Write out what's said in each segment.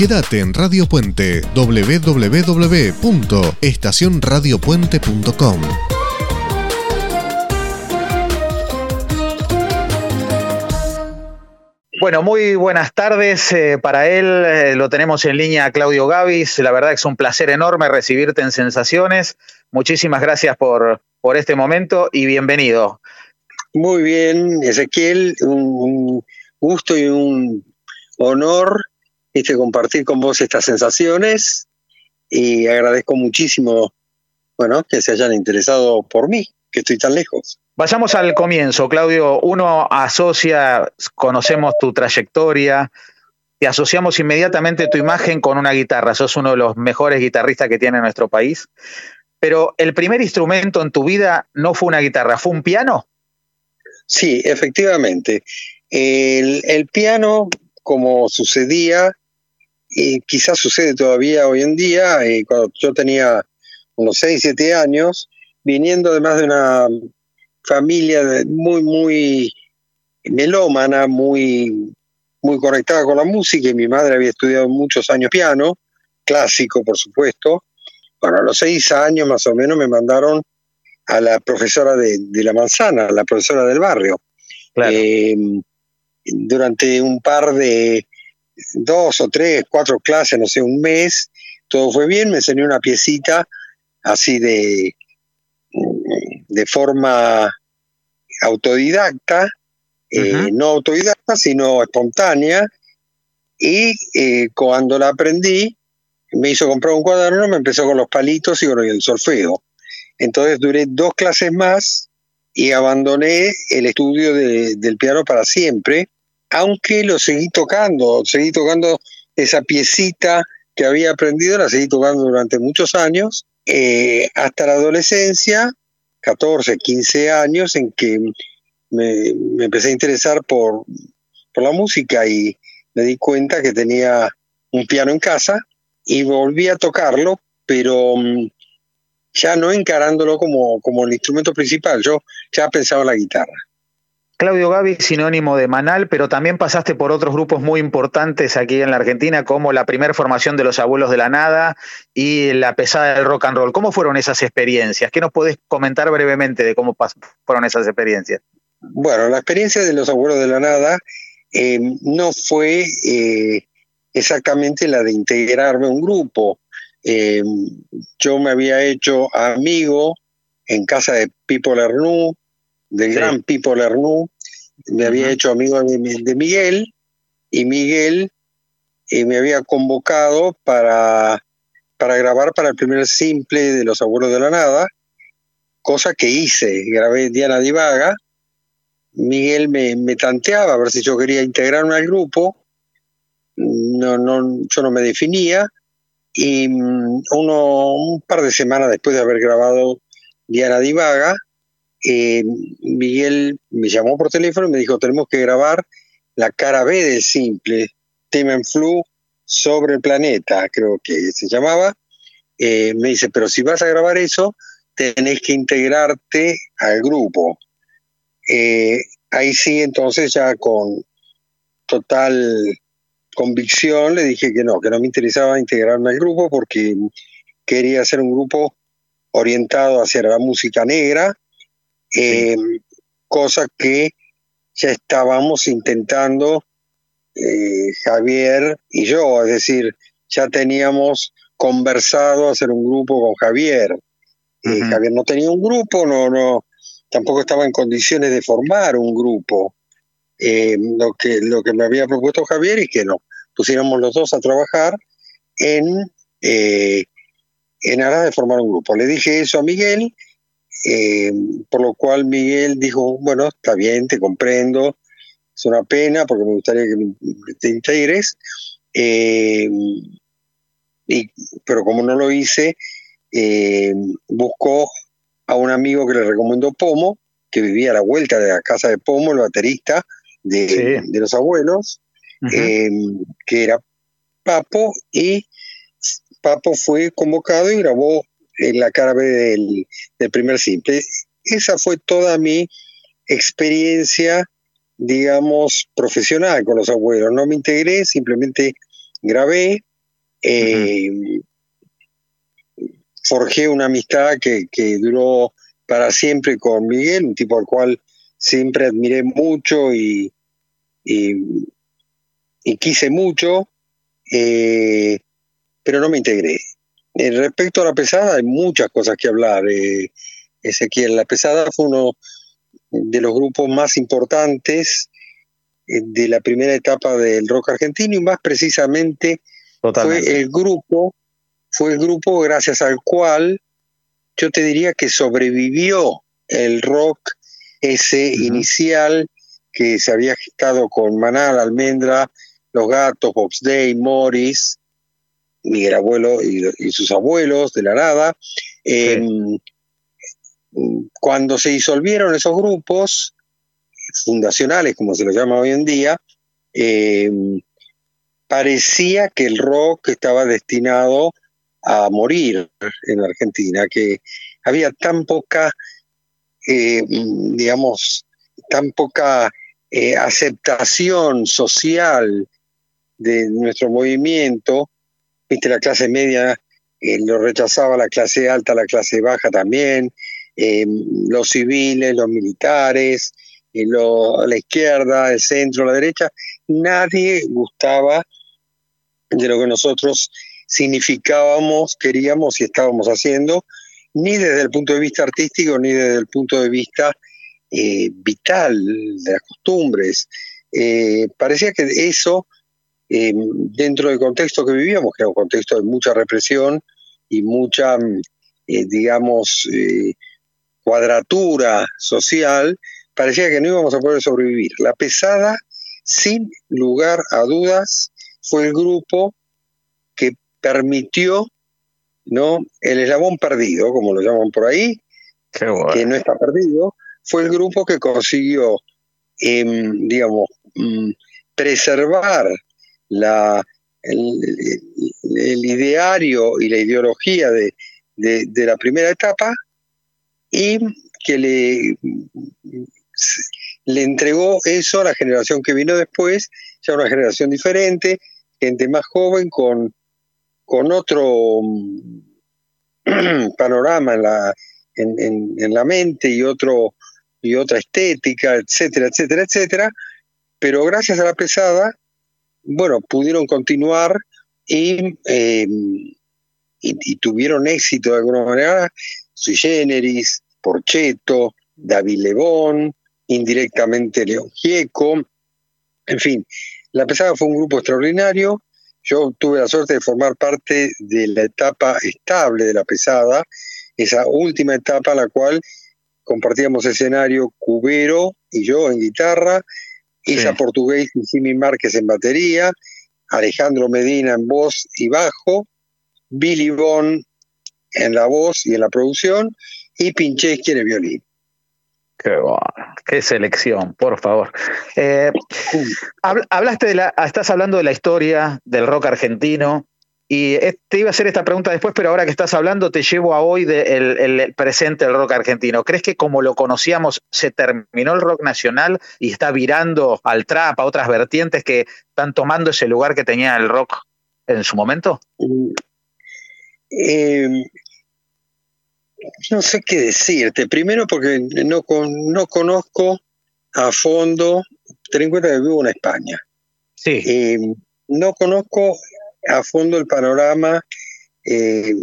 Quédate en Radio Puente www.estacionradiopuente.com. Bueno, muy buenas tardes eh, para él. Eh, lo tenemos en línea Claudio Gavis. La verdad es un placer enorme recibirte en Sensaciones. Muchísimas gracias por, por este momento y bienvenido. Muy bien, Ezequiel, un, gusto y un honor este, compartir con vos estas sensaciones y agradezco muchísimo bueno, que se hayan interesado por mí, que estoy tan lejos. Vayamos al comienzo, Claudio. Uno asocia, conocemos tu trayectoria, y asociamos inmediatamente tu imagen con una guitarra. Sos uno de los mejores guitarristas que tiene nuestro país. Pero el primer instrumento en tu vida no fue una guitarra, ¿fue un piano? Sí, efectivamente. El, piano, como sucedía, y quizás sucede todavía hoy en día, eh, cuando yo tenía unos 6, 7 años, viniendo además de una familia muy, muy melómana, muy, muy conectada con la música, y mi madre había estudiado muchos años piano, clásico por supuesto. Bueno, a los seis años más o menos me mandaron a la profesora de, la manzana, la profesora del barrio. Eh, durante un par de dos o tres, cuatro clases, no sé, un mes, todo fue bien, me enseñó una piecita así de, de forma autodidacta, eh, no autodidacta, sino espontánea, y eh, cuando la aprendí, me hizo comprar un cuaderno, me empezó con los palitos y con el solfeo. Entonces duré dos clases más y abandoné el estudio del piano para siempre, aunque lo seguí tocando, seguí tocando esa piecita que había aprendido, la seguí tocando durante muchos años, eh, hasta la adolescencia, 14, 15 años, en que me, empecé a interesar por, por la música y me di cuenta que tenía un piano en casa y volví a tocarlo, pero mm, ya no encarándolo como, como el instrumento principal, yo ya pensaba en la guitarra. Claudio Gavi, sinónimo de Manal, pero también pasaste por otros grupos muy importantes aquí en la Argentina, como la primera formación de los Abuelos de la Nada y la pesada del rock and roll. ¿Cómo fueron esas experiencias? ¿Qué nos podés comentar brevemente de cómo fueron esas experiencias? Bueno, la experiencia de los Abuelos de la Nada eh, no fue eh, exactamente la de integrarme a un grupo. Eh, yo me había hecho amigo en casa de Pipo Lernú, del gran Pipo Lernú, me había hecho amigo de, Miguel, y Miguel eh, me había convocado para, para grabar para el primer simple de Los Abuelos de la Nada, cosa que hice, grabé Diana Divaga, Miguel me, me tanteaba a ver si yo quería integrarme al grupo, no, no, yo no me definía, y mm, uno, un par de semanas después de haber grabado Diana Divaga, eh, Miguel me llamó por teléfono y me dijo, tenemos que grabar la cara B del simple, Temen Flu sobre el planeta, creo que se llamaba. Eh, me dice, pero si vas a grabar eso, tenés que integrarte al grupo. Eh, ahí sí, entonces ya con total convicción le dije que no, que no me interesaba integrarme al grupo porque quería hacer un grupo orientado hacia la música negra, eh, cosa que ya estábamos intentando eh, Javier y yo, es decir, ya teníamos conversado hacer un grupo con Javier. Eh, Javier no tenía un grupo, no, no, tampoco estaba en condiciones de formar un grupo. lo, que, lo que me había propuesto Javier es que nos pusiéramos los dos a trabajar en, en aras de formar un grupo. Le dije eso a Miguel eh, por lo cual Miguel dijo, bueno, está bien, te comprendo, es una pena porque me gustaría que te integres, eh, y, pero como no lo hice, eh, buscó a un amigo que le recomendó Pomo, que vivía a la vuelta de la casa de Pomo, el baterista de, los abuelos, que era Papo, y Papo fue convocado y grabó en la cara B del, primer simple. Esa fue toda mi experiencia, digamos, profesional con los abuelos. No me integré, simplemente grabé Forjé una amistad que, que duró para siempre con Miguel, un tipo al cual siempre admiré mucho y, y, quise mucho, eh, pero no me integré. Eh, respecto a la pesada, hay muchas cosas que hablar. Eh, Ezequiel, la pesada fue uno de los grupos más importantes de la primera etapa del rock argentino y más precisamente fue el grupo, fue el grupo gracias al cual yo te diría que sobrevivió el rock ese inicial que se había gestado con Manal, Almendra, Los Gatos, Bob's Day, Morris, Miguel Abuelo y, sus abuelos de la nada. Em, cuando se disolvieron esos grupos fundacionales, como se los llama hoy en día, em, parecía que el rock estaba destinado a morir en Argentina, que había tan poca, eh, digamos, tan poca eh, aceptación social de nuestro movimiento, viste, la clase media eh, lo rechazaba la clase alta, la clase baja también, los civiles, los militares, la izquierda, el centro, la derecha, nadie gustaba de lo que nosotros significábamos, queríamos y estábamos haciendo, ni desde el punto de vista artístico, ni desde el punto de vista eh, vital de las costumbres. Eh, parecía que eso, eh, dentro del contexto que vivíamos, que era un contexto de mucha represión y mucha, digamos, cuadratura social, parecía que no íbamos a poder sobrevivir. La pesada, sin lugar a dudas, fue el grupo permitió ¿no? el eslabón perdido, como lo llaman por ahí, que no está perdido, fue el grupo que consiguió, em, digamos, mm, preservar la, el, ideario y la ideología de, de, la primera etapa y que le, le entregó eso a la generación que vino después, ya una generación diferente, gente más joven con con otro mm, panorama en la, en, la mente y, otro, y otra estética, etcétera, etcétera, etcétera. Pero gracias a la pesada, bueno, pudieron continuar y, em, y, tuvieron éxito de alguna manera, Sui Generis, Porcheto, David Lebón, indirectamente León Gieco, en fin, la pesada fue un grupo extraordinario. Yo tuve la suerte de formar parte de la etapa estable de la pesada, esa última etapa en la cual compartíamos escenario Cubero y yo en guitarra, Isa Portugués y Jimmy Márquez en batería, Alejandro Medina en voz y bajo, Billy Bond en la voz y en la producción, y Pincheski en el violín. Qué qué selección, por favor. Eh, hablaste de la, estás hablando de la historia del rock argentino y te iba a hacer esta pregunta después, pero ahora que estás hablando te llevo a hoy del presente del rock argentino. ¿Crees que como lo conocíamos se terminó el rock nacional y está virando al trap, a otras vertientes que están tomando ese lugar que tenía el rock en su momento? Eh, no sé qué decirte. Primero porque no, no conozco a fondo, ten en cuenta que vivo en España. Sí. Eh, no conozco a fondo el panorama eh,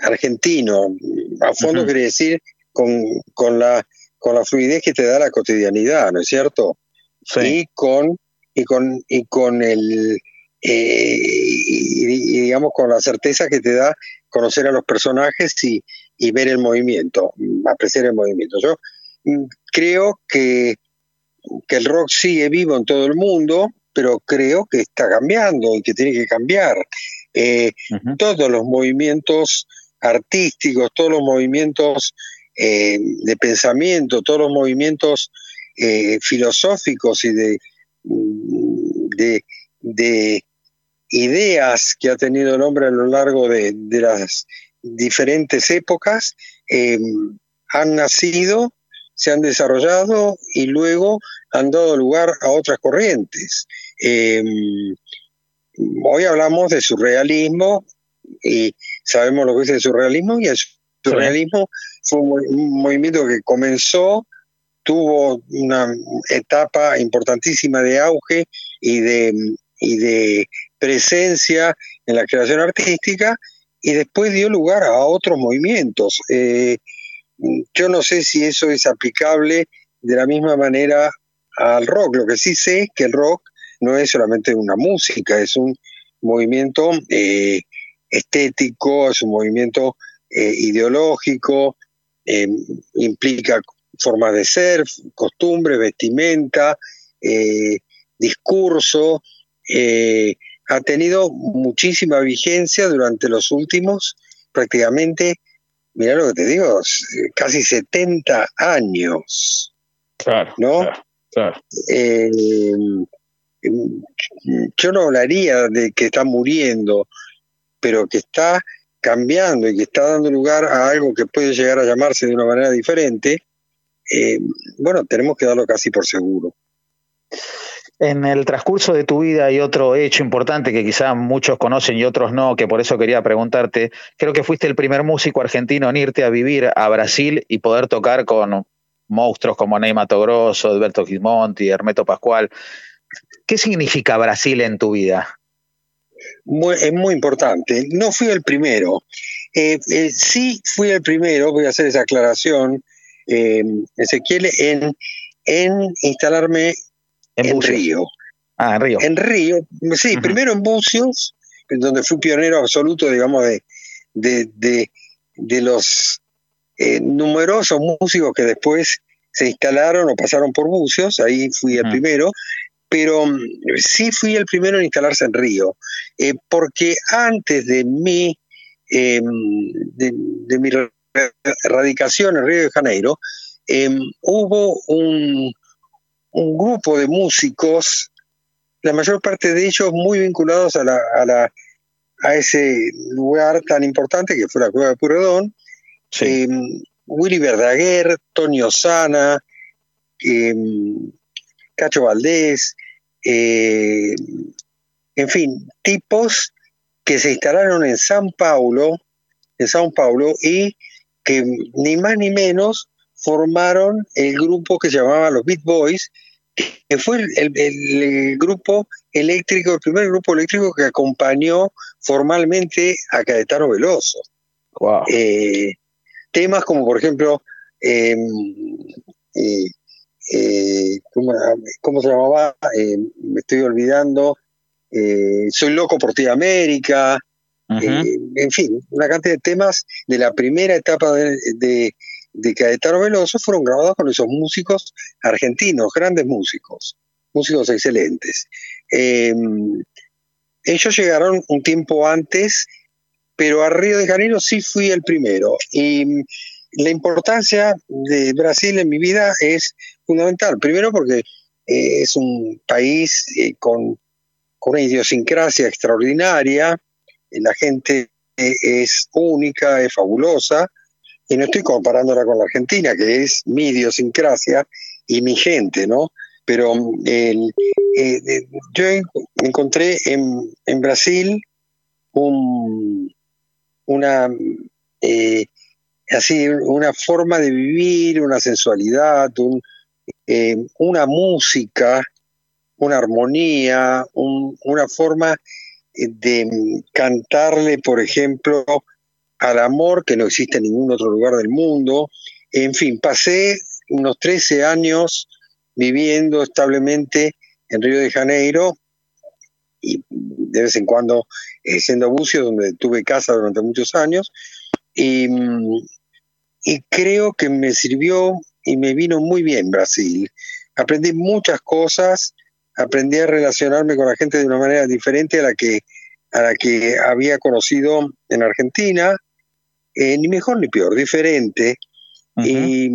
argentino. A fondo quiere decir con, con, la, con la fluidez que te da la cotidianidad, ¿no es cierto? Sí. Y con, y con, y con el eh, y, digamos con la certeza que te da conocer a los personajes y, y ver el movimiento, apreciar el movimiento. Yo mm, creo que, que el rock sigue vivo en todo el mundo, pero creo que está cambiando y que tiene que cambiar. Eh, todos los movimientos artísticos, todos los movimientos eh, de pensamiento, todos los movimientos eh, filosóficos y de, mm, de, de, ideas que ha tenido el hombre a lo largo de, de las diferentes épocas han nacido, se han desarrollado y luego han dado lugar a otras corrientes. Eh, hoy hablamos de surrealismo y sabemos lo que es el surrealismo y el surrealismo fue un movimiento que comenzó, tuvo una etapa importantísima de auge y de, y de presencia en la creación artística y después dio lugar a otros movimientos. Eh, yo no sé si eso es aplicable de la misma manera al rock. Lo que sí sé es que el rock no es solamente una música, es un movimiento eh, estético, es un movimiento eh, ideológico, implica formas de ser, costumbres, vestimenta, discurso, ha tenido muchísima vigencia durante los últimos prácticamente, mira lo que te digo, casi 70 años. Claro. ¿No? Claro. Eh, yo no hablaría de que está muriendo, pero que está cambiando y que está dando lugar a algo que puede llegar a llamarse de una manera diferente, eh, bueno, tenemos que darlo casi por seguro. En el transcurso de tu vida hay otro hecho importante que quizá muchos conocen y otros no, que por eso quería preguntarte. Creo que fuiste el primer músico argentino en irte a vivir a Brasil y poder tocar con monstruos como Ney Mato Grosso, Alberto Gismonti, Hermeto Pascual. ¿Qué significa Brasil en tu vida? es muy importante. No fui el primero. Eh, eh, sí fui el primero, voy a hacer esa aclaración, eh, Ezequiel, en, en instalarme en, Río. Ah, en Río. En Río, sí, primero en Bucios, donde fui pionero absoluto, digamos, de, de, de, los numerosos músicos que después se instalaron o pasaron por Bucios, ahí fui el primero, pero mm, sí fui el primero en instalarse en Río, eh, porque antes de mi, em, de, de, mi radicación en Río de Janeiro, em, hubo un, un grupo de músicos, la mayor parte de ellos muy vinculados a, la, a, la, a ese lugar tan importante que fue la Cueva de Puredón. Em, Willy Verdaguer, Tony Osana, em, Cacho Valdés, em, en fin, tipos que se instalaron en San Paulo, en Sao Paulo, y que ni más ni menos formaron el grupo que se llamaba los Beat Boys, que fue el, grupo eléctrico, el primer grupo eléctrico que acompañó formalmente a Caetano Veloso. Eh, temas como, por ejemplo, em, eh, eh, ¿cómo, se llamaba? me estoy olvidando. Soy loco por ti América. en fin, una cantidad de temas de la primera etapa de de Caetano Veloso fueron grabados con esos músicos argentinos, grandes músicos, músicos excelentes. Em, ellos llegaron un tiempo antes, pero a Río de Janeiro sí fui el primero. Y la importancia de Brasil en mi vida es fundamental. Primero porque eh, es un país eh, con, con, una idiosincrasia extraordinaria, la gente eh, es única, es fabulosa, y no estoy comparándola con la Argentina, que es mi idiosincrasia y mi gente, ¿no? Pero el, eh, yo encontré en, en Brasil un, una, eh, así, una forma de vivir, una sensualidad, eh, una música, una armonía, una forma de cantarle, por ejemplo, al amor que no existe en ningún otro lugar del mundo. En fin, pasé unos 13 años viviendo establemente en Río de Janeiro y de vez en cuando eh, siendo Bucio, donde tuve casa durante muchos años. Y, y creo que me sirvió y me vino muy bien Brasil. Aprendí muchas cosas, aprendí a relacionarme con la gente de una manera diferente a la que, a la que había conocido en Argentina eh, ni mejor ni peor, diferente. y,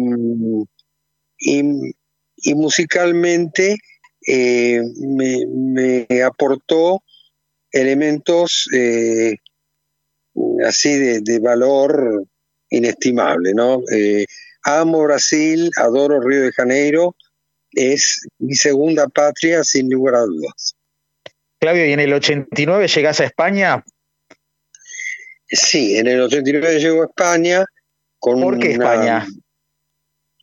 musicalmente eh, me, aportó elementos eh, así de, valor inestimable, ¿no? amo Brasil, adoro Río de Janeiro, es mi segunda patria sin lugar a dudas. Claudio, ¿y en el 89 llegás a España? Sí, en el 89 llego a España. Con ¿Por qué España?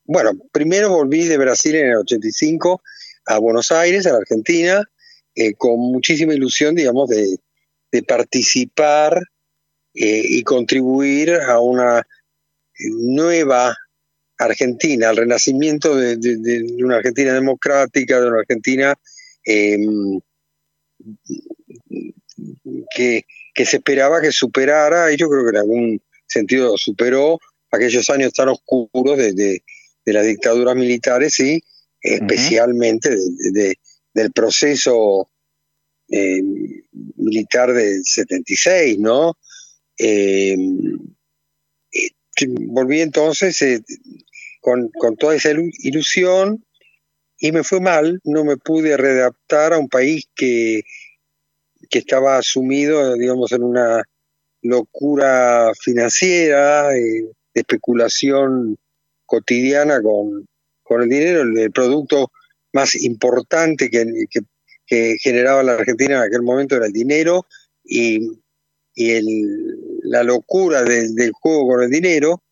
Bueno, primero volví de Brasil en el 85 a Buenos Aires, a la Argentina, eh, con muchísima ilusión, digamos, de, participar eh, y contribuir a una nueva Argentina, al renacimiento de, una Argentina democrática, de una Argentina em, que, se esperaba que superara, y yo creo que en algún sentido superó aquellos años tan oscuros de, las dictaduras militares y especialmente del proceso em, militar del 76, ¿no? Em, volví entonces eh, con, toda esa ilusión y me fue mal, no me pude readaptar a un país que, que estaba sumido, digamos, en una locura financiera, eh, de especulación cotidiana con, el dinero, el, producto más importante que, generaba la Argentina en aquel momento era el dinero y, la locura del juego con el dinero.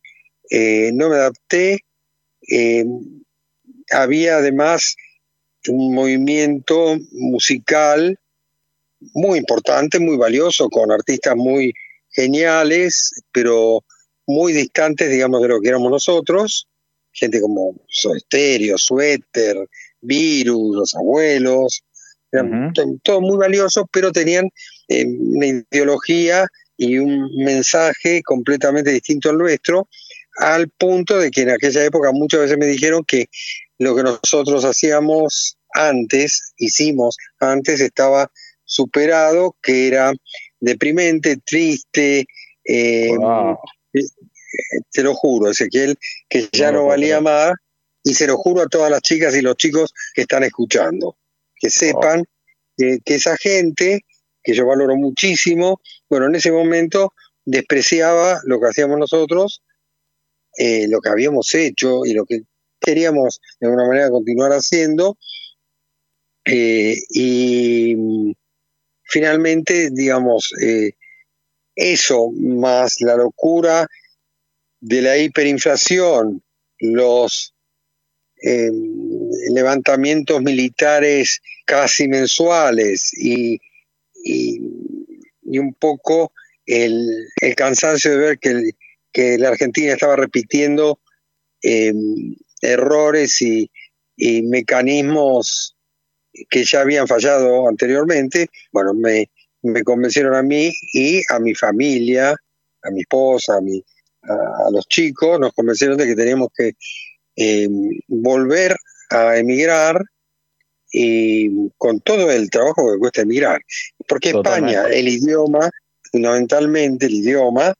Eh, no me adapté, eh, había además un movimiento musical muy importante, muy valioso, con artistas muy geniales, pero muy distantes, digamos, de lo que éramos nosotros. Gente como Soda Suéter, Virus, Los Abuelos, eran todo muy valioso, pero tenían eh, una ideología y un mensaje completamente distinto al nuestro, al punto de que en aquella época muchas veces me dijeron que lo que nosotros hacíamos antes, hicimos antes, estaba superado, que era deprimente, triste, eh, eh, te lo juro, Ezequiel, que ya no, valía más, y se lo juro a todas las chicas y los chicos que están escuchando, que sepan que esa gente, que yo valoro muchísimo, bueno, en ese momento despreciaba lo que hacíamos nosotros eh, lo que habíamos hecho y lo que queríamos de alguna manera continuar haciendo. Eh, y mm, finalmente, digamos, eh, eso más la locura de la hiperinflación, los levantamientos militares casi mensuales y, un poco el, el, cansancio de ver que que la Argentina estaba repitiendo em, errores y, mecanismos que ya habían fallado anteriormente, bueno, me, convencieron a mí y a mi familia, a mi esposa, a, mi, a, los chicos, nos convencieron de que teníamos que em, volver a emigrar y con todo el trabajo que cuesta emigrar. Porque España, el idioma, fundamentalmente el idioma,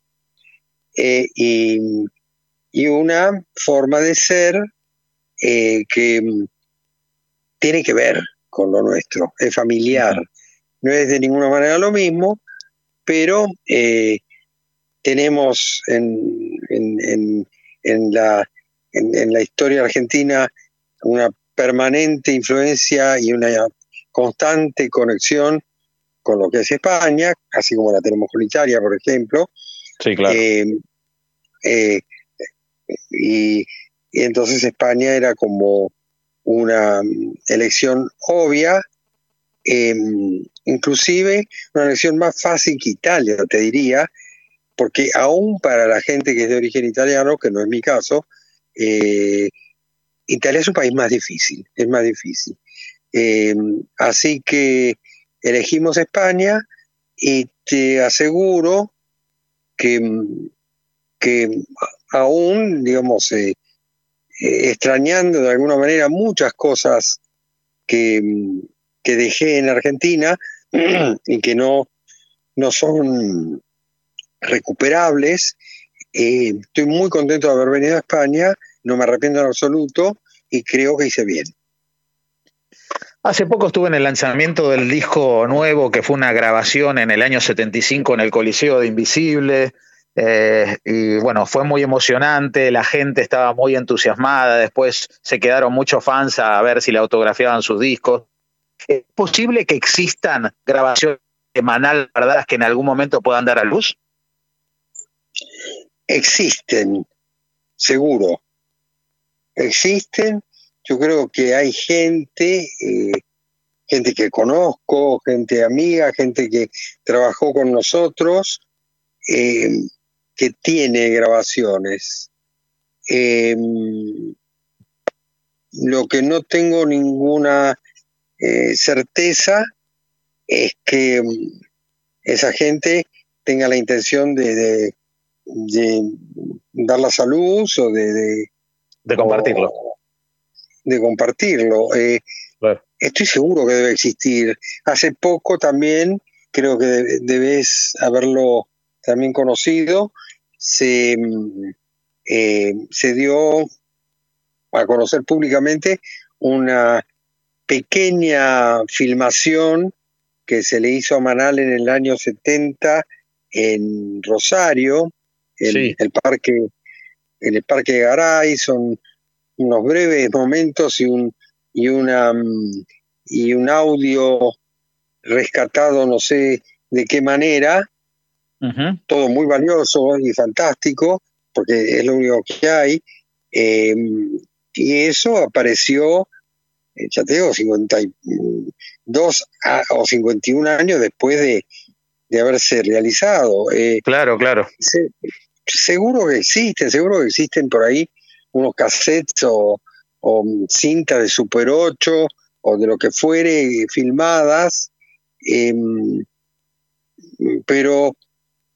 eh, y, una forma de ser eh, que tiene que ver con lo nuestro, es familiar. No es de ninguna manera lo mismo, pero eh, tenemos en, en, la, en, la, historia argentina una permanente influencia y una constante conexión con lo que es España, así como la tenemos con Italia, por ejemplo, Sí, claro. Eh, eh, y, entonces España era como una elección obvia, em, inclusive una elección más fácil que Italia, te diría, porque aún para la gente que es de origen italiano, que no es mi caso, eh, Italia es un país más difícil, es más difícil. Em, así que elegimos España y te aseguro que, que aún, digamos, eh, eh, extrañando de alguna manera muchas cosas que, que dejé en Argentina y que no, no son recuperables, eh, estoy muy contento de haber venido a España, no me arrepiento en absoluto y creo que hice bien. Hace poco estuve en el lanzamiento del disco nuevo, que fue una grabación en el año 75 en el Coliseo de Invisible. Eh, y bueno, fue muy emocionante, la gente estaba muy entusiasmada, después se quedaron muchos fans a ver si le autografiaban sus discos. ¿Es posible que existan grabaciones semanales verdad que en algún momento puedan dar a luz? Existen, seguro. Existen. Yo creo que hay gente, eh, gente que conozco, gente amiga, gente que trabajó con nosotros, eh, que tiene grabaciones. Em, lo que no tengo ninguna eh, certeza es que mm, esa gente tenga la intención de, dar la salud o de, de, compartirlo. De compartirlo. Eh, estoy seguro que debe existir. Hace poco también, creo que debes haberlo también conocido, se, mm, eh, se dio a conocer públicamente una pequeña filmación que se le hizo a Manal en el año 70 en Rosario, en el parque, en el parque de Garay, son unos breves momentos y un y una mm, y un audio rescatado no sé de qué manera, todo muy valioso y fantástico, porque es lo único que hay. Em, y eso apareció, eh, ya te digo, 52 o 51 años después de, haberse realizado. Eh, claro, claro. seguro que existen, seguro que existen por ahí unos cassettes o, cintas de Super 8 o de lo que fuere filmadas, em, pero,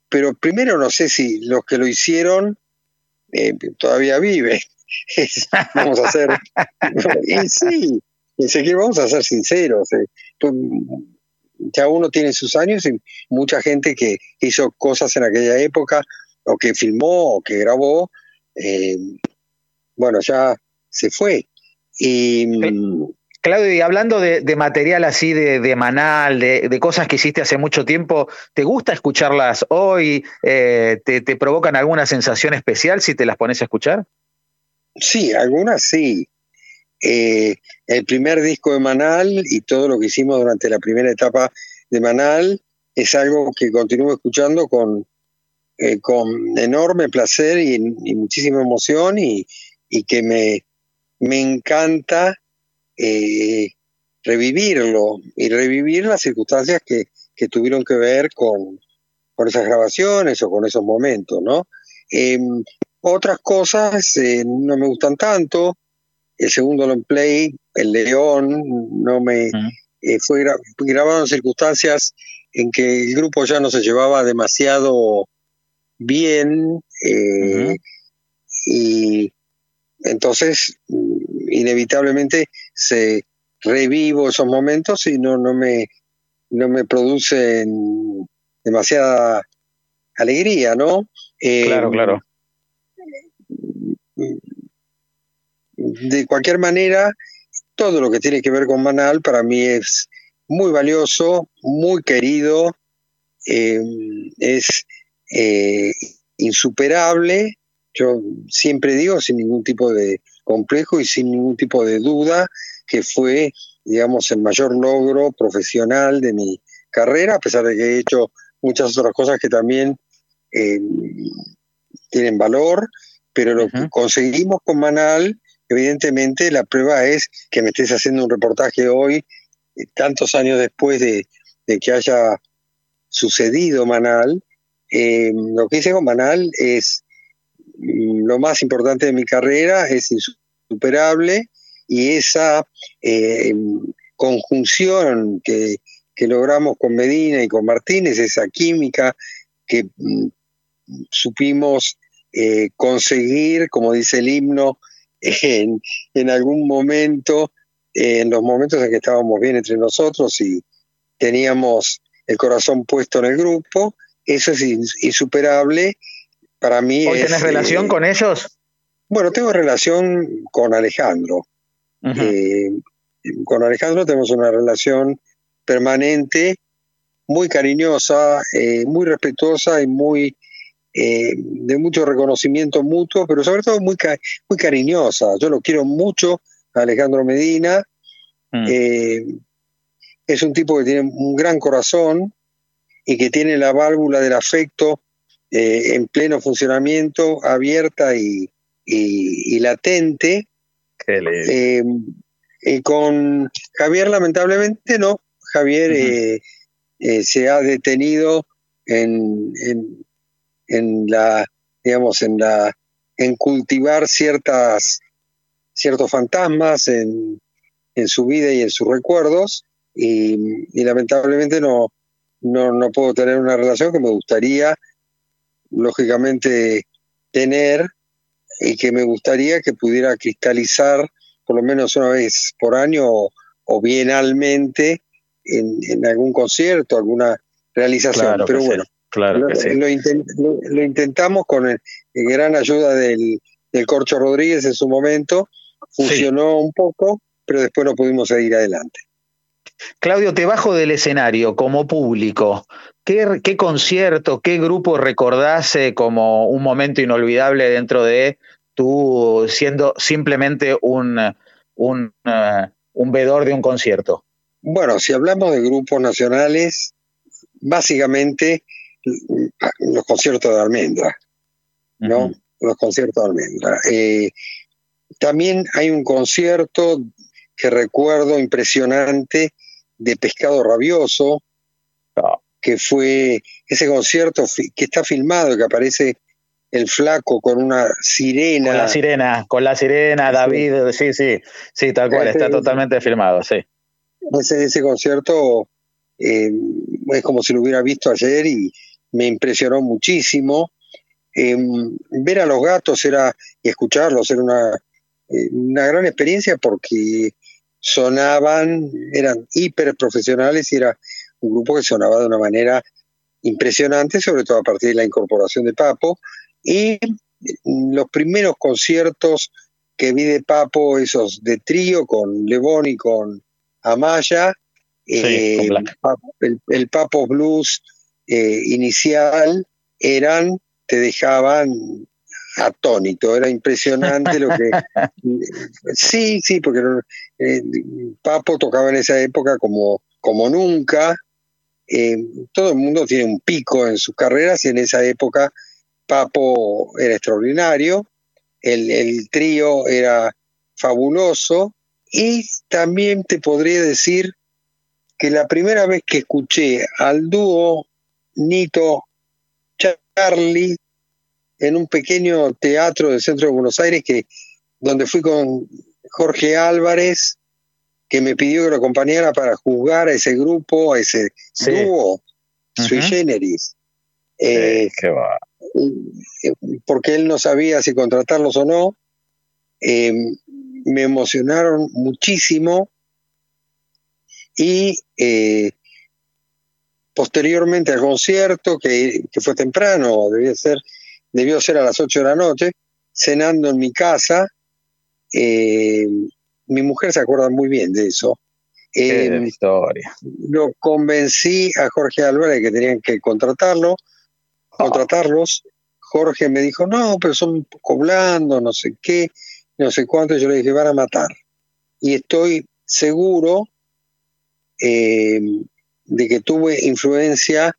pero primero no sé si los que lo hicieron eh, todavía vive. vamos a ser, y sí, vamos a ser sinceros. Eh, pues, ya uno tiene sus años y mucha gente que hizo cosas en aquella época, o que filmó, o que grabó, eh, bueno, ya se fue. Y, Claudio, y hablando de, material así de, de manal, de, cosas que hiciste hace mucho tiempo, ¿te gusta escucharlas hoy? Eh, te, provocan alguna sensación especial si te las pones a escuchar? Sí, algunas sí. Eh, el primer disco de Manal y todo lo que hicimos durante la primera etapa de Manal es algo que continúo escuchando con, eh, con enorme placer y, muchísima emoción y, que me, me encanta eh, revivirlo y revivir las circunstancias que, tuvieron que ver con, con, esas grabaciones o con esos momentos, ¿no? Em, otras cosas eh, no me gustan tanto. El segundo long play, El León, no me eh, fue grabado en circunstancias en que el grupo ya no se llevaba demasiado bien y entonces inevitablemente se revivo esos momentos y no, no me no me producen demasiada alegría, ¿no? claro, eh, claro. De cualquier manera, todo lo que tiene que ver con Manal para mí es muy valioso, muy querido, eh, es eh, insuperable. Yo siempre digo, sin ningún tipo de complejo y sin ningún tipo de duda que fue, digamos, el mayor logro profesional de mi carrera, a pesar de que he hecho muchas otras cosas que también eh, tienen valor, pero lo que conseguimos con Manal, evidentemente la prueba es que me estés haciendo un reportaje hoy, eh, tantos años después de, que haya sucedido Manal. Eh, lo que hice con Manal es lo más importante de mi carrera, es superable y esa eh, conjunción que, logramos con Medina y con Martínez, esa química que mm, supimos eh, conseguir, como dice el himno, en algún momento, en los momentos en que estábamos bien entre nosotros y teníamos el corazón puesto en el grupo, eso es insuperable. Para mí ¿Hoy tenés relación eh, con ellos? Bueno, tengo relación con Alejandro. Eh, con Alejandro tenemos una relación permanente, muy cariñosa, eh, muy respetuosa y muy eh, de mucho reconocimiento mutuo, pero sobre todo muy, muy cariñosa. Yo lo quiero mucho, Alejandro Medina. Mm. es un tipo que tiene un gran corazón y que tiene la válvula del afecto eh, en pleno funcionamiento, abierta y, latente. Eh, y con Javier, lamentablemente, no. Javier eh, se ha detenido en, en, la, digamos, en la, en cultivar ciertas, ciertos fantasmas en, en su vida y en sus recuerdos, y, lamentablemente no, no, no puedo tener una relación que me gustaría, lógicamente, tener y que me gustaría que pudiera cristalizar por lo menos una vez por año o, bienalmente en, algún concierto, alguna realización. Pero bueno, claro lo, intentamos con el, gran ayuda del, del, Corcho Rodríguez en su momento, funcionó un poco, pero después no pudimos seguir adelante. Claudio, te bajo del escenario como público. ¿Qué, qué concierto, qué grupo recordás como un momento inolvidable dentro de tú siendo simplemente un, un, uh, un vedor de un concierto? Bueno, si hablamos de grupos nacionales, básicamente los conciertos de almendra, ¿no? Los conciertos de almendra. Eh, también hay un concierto que recuerdo impresionante de Pescado Rabioso. Que fue ese concierto que está filmado, que aparece el flaco con una sirena. Con la sirena, con la sirena, David, sí, sí, sí, tal cual, está totalmente filmado, sí. Ese, ese concierto eh, es como si lo hubiera visto ayer y me impresionó muchísimo. Eh, ver a los gatos era y escucharlos era una, eh, una gran experiencia porque sonaban, eran hiper profesionales y era un grupo que sonaba de una manera impresionante, sobre todo a partir de la incorporación de Papo. Y los primeros conciertos que vi de Papo, esos de trío con Lebón y con Amaya, eh, el, Papo Blues eh, inicial, eran, te dejaban atónito, era impresionante lo que... sí, sí, porque eh, Papo tocaba en esa época como, como nunca. Eh, todo el mundo tiene un pico en sus carreras y en esa época Papo era extraordinario, el, trío era fabuloso y también te podría decir que la primera vez que escuché al dúo Nito Charlie en un pequeño teatro del centro de Buenos Aires que donde fui con Jorge Álvarez que me pidió que lo acompañara para juzgar a ese grupo, a ese dúo, sui generis. Eh, va. Porque él no sabía si contratarlos o no. Eh, me emocionaron muchísimo y eh, posteriormente al concierto, que, que, fue temprano, debía ser debió ser a las 8 de la noche, cenando en mi casa. Mi mujer se acuerda muy bien de eso. Eh, historia. Lo convencí a Jorge Álvarez de que tenían que contratarlo, ah. contratarlos. Jorge me dijo, no, pero son un poco blandos, no sé qué, no sé cuánto. Yo le dije, van a matar. Y estoy seguro eh, de que tuve influencia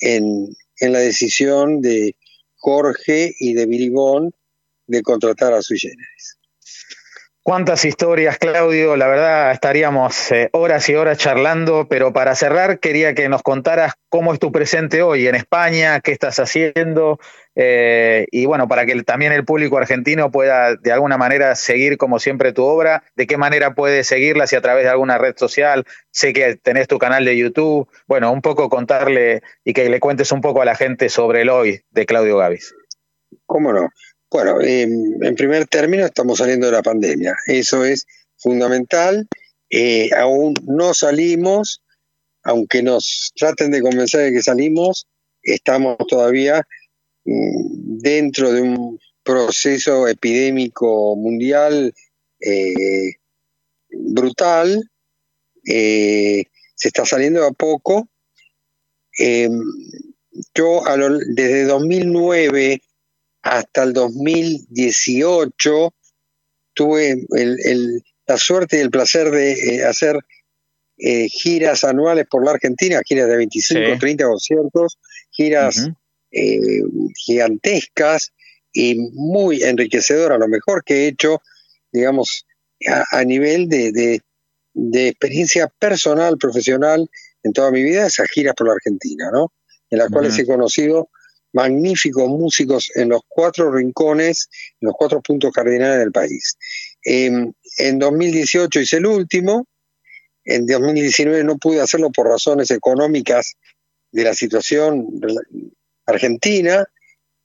en, en la decisión de, Jorge y de Bilibón de contratar a Sui Generis. Cuántas historias, Claudio. La verdad, estaríamos eh, horas y horas charlando, pero para cerrar, quería que nos contaras cómo es tu presente hoy en España, qué estás haciendo, eh, y bueno, para que también el público argentino pueda de alguna manera seguir como siempre tu obra, de qué manera puede seguirla, si a través de alguna red social, sé que tenés tu canal de YouTube, bueno, un poco contarle y que le cuentes un poco a la gente sobre el hoy de Claudio Gavis. ¿Cómo no? Bueno, en primer término estamos saliendo de la pandemia, eso es fundamental, eh, aún no salimos, aunque nos traten de convencer de que salimos, estamos todavía mm, dentro de un proceso epidémico mundial eh, brutal, eh, se está saliendo a poco. yo desde 2009 hasta el 2018 tuve la suerte y el placer de eh, hacer eh, giras anuales por la Argentina, giras de 25, 30 conciertos, giras eh, gigantescas y muy enriquecedoras, lo mejor que he hecho, digamos, a, nivel de, experiencia personal, profesional en toda mi vida, esas giras por la Argentina, ¿no? En las cuales he conocido magníficos músicos en los cuatro rincones, en los cuatro puntos cardinales del país. Em, en 2018 hice el último, en 2019 no pude hacerlo por razones económicas de la situación argentina,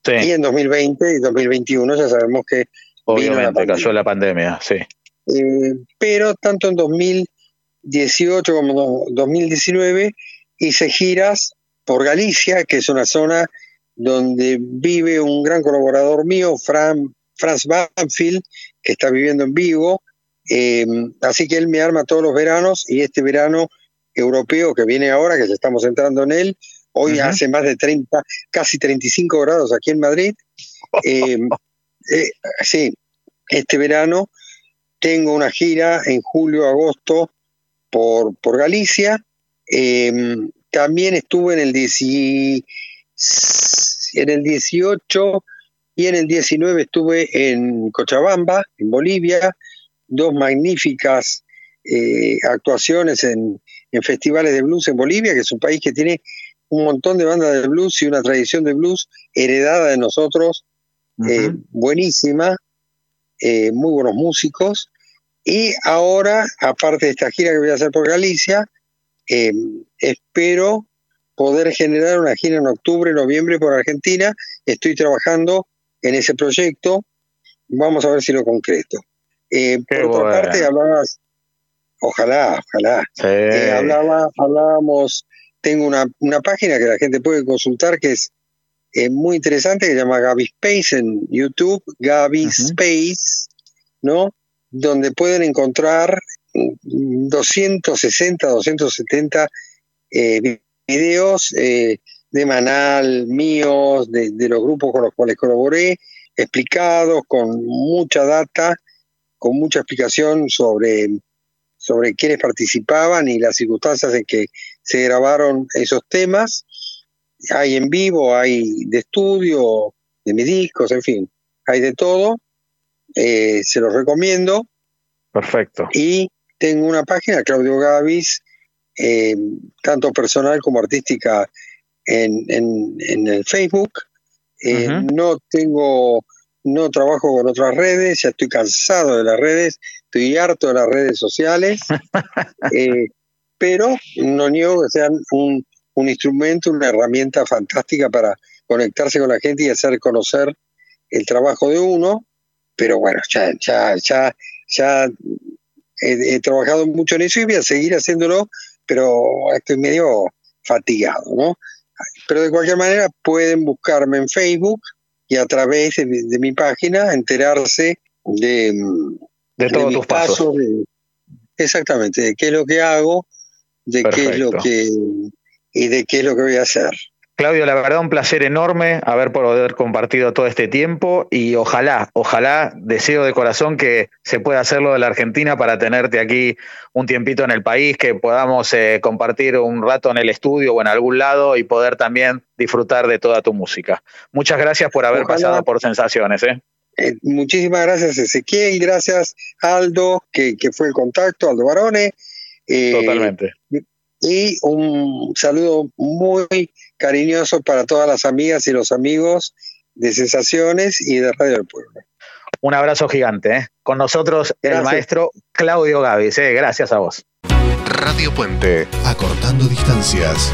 y en 2020 y 2021 ya sabemos que... Obviamente, cayó la pandemia, sí. Eh, pero tanto en 2018 como en 2019 hice giras por Galicia, que es una zona donde vive un gran colaborador mío, Fran, Franz Banfield, que está viviendo en Vigo. Eh, así que él me arma todos los veranos y este verano europeo que viene ahora, que ya estamos entrando en él, hoy hace más de 30, casi 35 grados aquí en Madrid. Eh, eh, sí, este verano tengo una gira en julio, agosto por, por Galicia. también estuve en el 10 en el 18 y en el 19 estuve en Cochabamba, en Bolivia, dos magníficas eh, actuaciones en, festivales de blues en Bolivia, que es un país que tiene un montón de bandas de blues y una tradición de blues heredada de nosotros, eh, buenísima, eh, muy buenos músicos. Y ahora, aparte de esta gira que voy a hacer por Galicia, espero poder generar una gira en octubre, noviembre por Argentina. Estoy trabajando en ese proyecto. Vamos a ver si lo concreto. Eh, por otra parte, hablabas, ojalá, ojalá. Eh, hablaba, hablábamos, tengo una, página que la gente puede consultar que es eh, muy interesante, que se llama Gaby Space en YouTube, Gaby Space, ¿no? Donde pueden encontrar 260, 270 eh, videos eh, de Manal, míos, de, los grupos con los cuales colaboré, explicados, con mucha data, con mucha explicación sobre, sobre quiénes participaban y las circunstancias en que se grabaron esos temas. Hay en vivo, hay de estudio, de mis discos, en fin, hay de todo. Eh, se los recomiendo. Perfecto. Y tengo una página, Claudio Gavis, eh, tanto personal como artística en, en, el Facebook. Eh, no tengo, no trabajo con otras redes, ya estoy cansado de las redes, estoy harto de las redes sociales, eh, pero no niego que sean un, un instrumento, una herramienta fantástica para conectarse con la gente y hacer conocer el trabajo de uno, pero bueno, ya, ya, ya, ya he, he, trabajado mucho en eso y voy a seguir haciéndolo pero estoy medio fatigado, ¿no? Pero de cualquier manera pueden buscarme en Facebook y a través de, mi página enterarse de, de todos tus pasos. exactamente, de qué es lo que hago, de qué es lo que y de qué es lo que voy a hacer. Claudio, la verdad un placer enorme haber poder compartido todo este tiempo y ojalá, ojalá, deseo de corazón que se pueda hacerlo de la Argentina para tenerte aquí un tiempito en el país, que podamos eh, compartir un rato en el estudio o en algún lado y poder también disfrutar de toda tu música. Muchas gracias por haber pasado por Sensaciones. ¿eh? Eh, muchísimas gracias Ezequiel, gracias Aldo, que, que fue el contacto, Aldo Barone. Totalmente y un saludo muy cariñoso para todas las amigas y los amigos de Sensaciones y de Radio del Pueblo. Un abrazo gigante. ¿eh? Con nosotros el maestro Claudio Gavis. ¿eh? Gracias a vos. Radio Puente, acortando distancias.